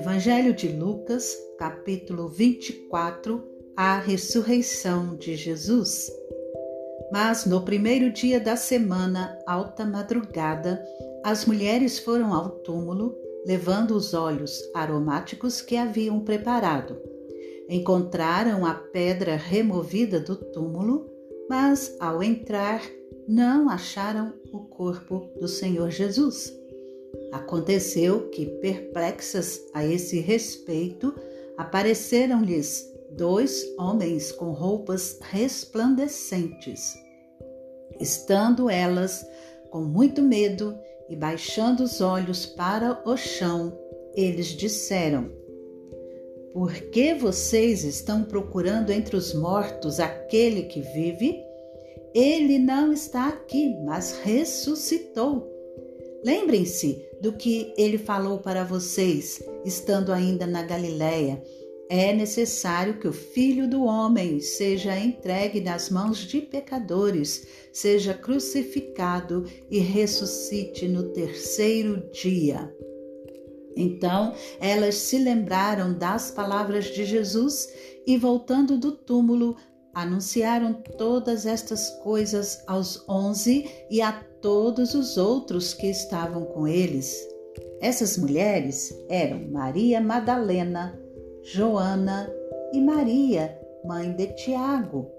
Evangelho de Lucas, capítulo 24 A ressurreição de Jesus. Mas no primeiro dia da semana, alta madrugada, as mulheres foram ao túmulo, levando os óleos aromáticos que haviam preparado. Encontraram a pedra removida do túmulo, mas ao entrar, não acharam o corpo do Senhor Jesus. Aconteceu que, perplexas a esse respeito, apareceram-lhes dois homens com roupas resplandecentes. Estando elas com muito medo e baixando os olhos para o chão, eles disseram: Por que vocês estão procurando entre os mortos aquele que vive? Ele não está aqui, mas ressuscitou. Lembrem-se do que ele falou para vocês, estando ainda na Galiléia. É necessário que o Filho do Homem seja entregue nas mãos de pecadores, seja crucificado e ressuscite no terceiro dia. Então elas se lembraram das palavras de Jesus e, voltando do túmulo, anunciaram todas estas coisas aos onze e a todos os outros que estavam com eles. Essas mulheres eram Maria Madalena, Joana e Maria, mãe de Tiago.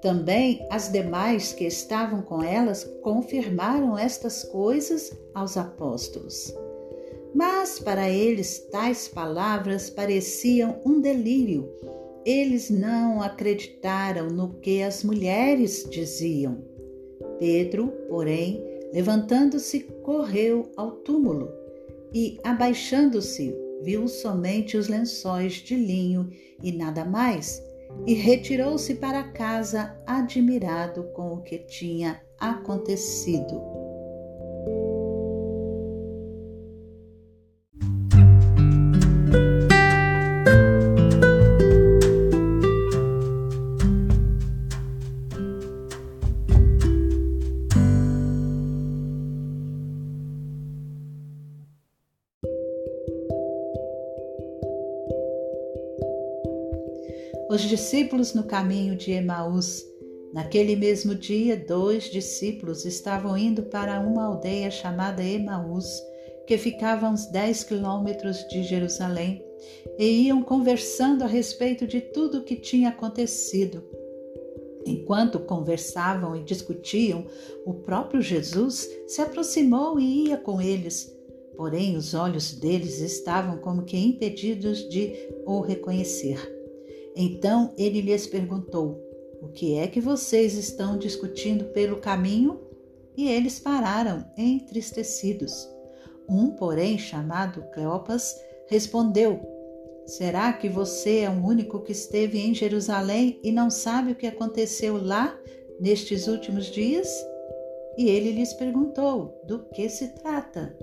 Também as demais que estavam com elas confirmaram estas coisas aos apóstolos. Mas para eles tais palavras pareciam um delírio eles não acreditaram no que as mulheres diziam. Pedro, porém, levantando-se, correu ao túmulo e, abaixando-se, viu somente os lençóis de linho e nada mais, e retirou-se para casa, admirado com o que tinha acontecido. Discípulos no caminho de Emaús. Naquele mesmo dia, dois discípulos estavam indo para uma aldeia chamada Emaús, que ficava a uns 10 quilômetros de Jerusalém, e iam conversando a respeito de tudo o que tinha acontecido. Enquanto conversavam e discutiam, o próprio Jesus se aproximou e ia com eles. Porém, os olhos deles estavam como que impedidos de o reconhecer. Então ele lhes perguntou: O que é que vocês estão discutindo pelo caminho? E eles pararam, entristecidos. Um, porém, chamado Cleopas, respondeu: Será que você é o único que esteve em Jerusalém e não sabe o que aconteceu lá nestes últimos dias? E ele lhes perguntou: Do que se trata?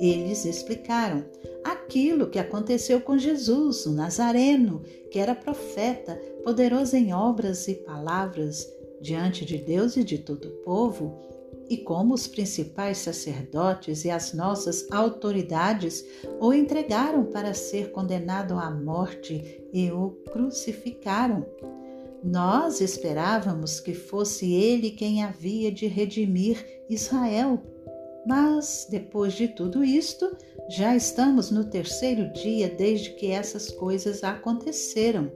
Eles explicaram aquilo que aconteceu com Jesus, o Nazareno, que era profeta, poderoso em obras e palavras diante de Deus e de todo o povo, e como os principais sacerdotes e as nossas autoridades o entregaram para ser condenado à morte e o crucificaram. Nós esperávamos que fosse ele quem havia de redimir Israel mas, depois de tudo isto, já estamos no terceiro dia desde que essas coisas aconteceram.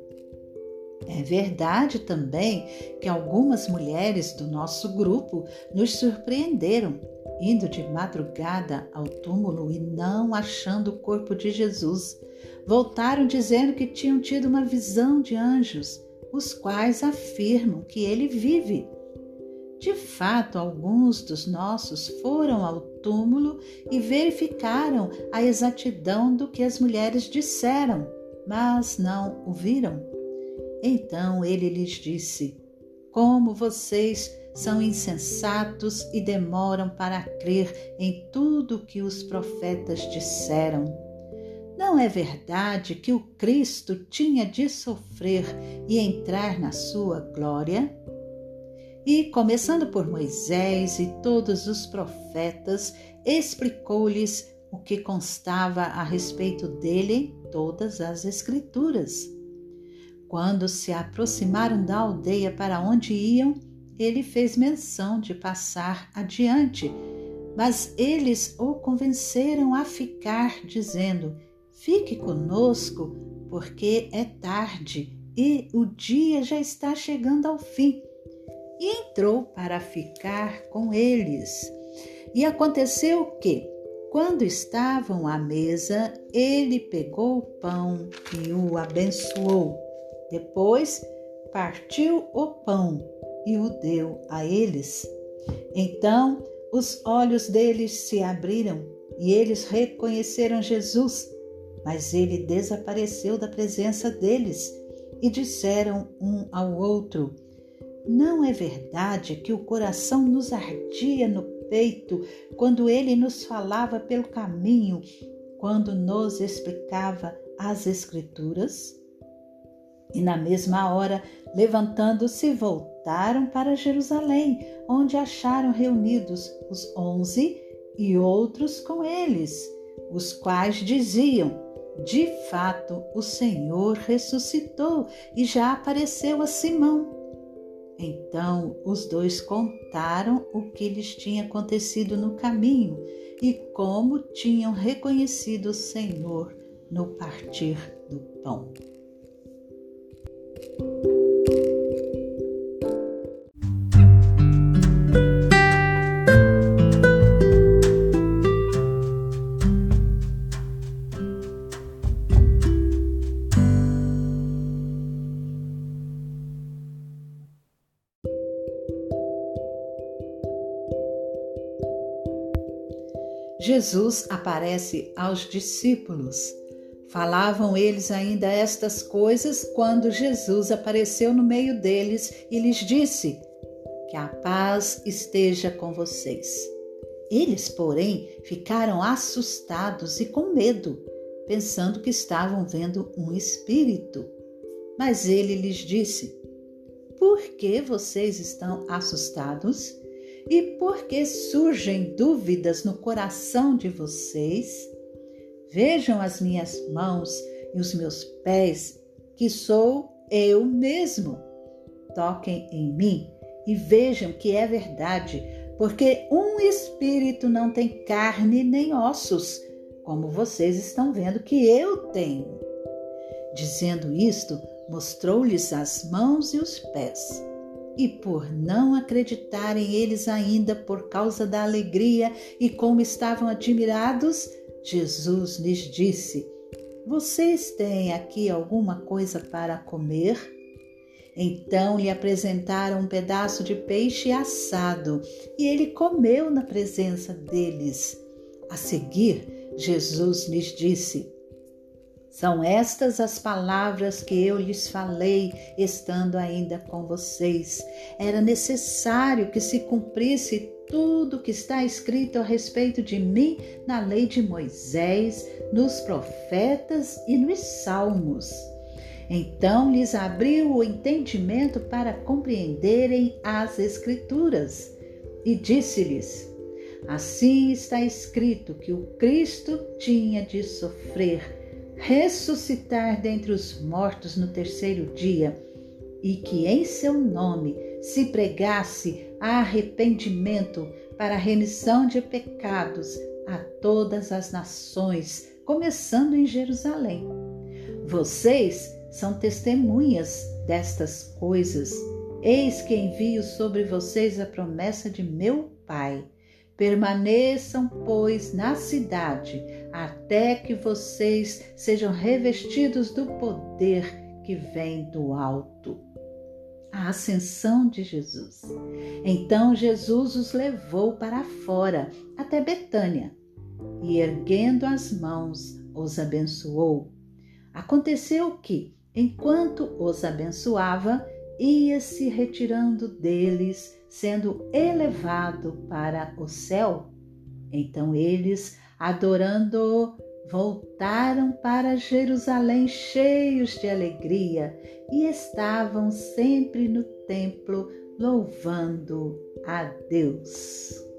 É verdade também que algumas mulheres do nosso grupo nos surpreenderam, indo de madrugada ao túmulo e não achando o corpo de Jesus. Voltaram dizendo que tinham tido uma visão de anjos, os quais afirmam que ele vive. De fato, alguns dos nossos foram ao túmulo e verificaram a exatidão do que as mulheres disseram, mas não o viram. Então ele lhes disse: Como vocês são insensatos e demoram para crer em tudo que os profetas disseram. Não é verdade que o Cristo tinha de sofrer e entrar na sua glória? E, começando por Moisés e todos os profetas, explicou-lhes o que constava a respeito dele em todas as Escrituras. Quando se aproximaram da aldeia para onde iam, ele fez menção de passar adiante, mas eles o convenceram a ficar, dizendo: Fique conosco, porque é tarde e o dia já está chegando ao fim. E entrou para ficar com eles. E aconteceu que, quando estavam à mesa, ele pegou o pão e o abençoou. Depois partiu o pão e o deu a eles. Então os olhos deles se abriram e eles reconheceram Jesus, mas ele desapareceu da presença deles e disseram um ao outro: Não é verdade que o coração nos ardia no peito quando ele nos falava pelo caminho, quando nos explicava as Escrituras? E na mesma hora, levantando-se, voltaram para Jerusalém, onde acharam reunidos os onze e outros com eles, os quais diziam: De fato, o Senhor ressuscitou e já apareceu a Simão. Então os dois contaram o que lhes tinha acontecido no caminho e como tinham reconhecido o Senhor no partir do pão. Jesus aparece aos discípulos. Falavam eles ainda estas coisas quando Jesus apareceu no meio deles e lhes disse: Que a paz esteja com vocês. Eles, porém, ficaram assustados e com medo, pensando que estavam vendo um espírito. Mas ele lhes disse: Por que vocês estão assustados? E por que surgem dúvidas no coração de vocês? Vejam as minhas mãos e os meus pés, que sou eu mesmo. Toquem em mim e vejam que é verdade, porque um espírito não tem carne nem ossos, como vocês estão vendo que eu tenho. Dizendo isto, mostrou-lhes as mãos e os pés. E por não acreditarem eles ainda por causa da alegria e como estavam admirados, Jesus lhes disse: Vocês têm aqui alguma coisa para comer? Então lhe apresentaram um pedaço de peixe assado e ele comeu na presença deles. A seguir, Jesus lhes disse: são estas as palavras que eu lhes falei, estando ainda com vocês. Era necessário que se cumprisse tudo que está escrito a respeito de mim na lei de Moisés, nos profetas e nos salmos. Então lhes abriu o entendimento para compreenderem as Escrituras e disse-lhes: Assim está escrito que o Cristo tinha de sofrer ressuscitar dentre os mortos no terceiro dia, e que em seu nome se pregasse arrependimento para a remissão de pecados a todas as nações, começando em Jerusalém. Vocês são testemunhas destas coisas. Eis que envio sobre vocês a promessa de meu Pai. Permaneçam, pois, na cidade, até que vocês sejam revestidos do poder que vem do alto. A ascensão de Jesus. Então Jesus os levou para fora, até Betânia, e erguendo as mãos, os abençoou. Aconteceu que, enquanto os abençoava, ia se retirando deles, sendo elevado para o céu. Então eles, adorando-o, voltaram para Jerusalém cheios de alegria e estavam sempre no templo louvando a Deus.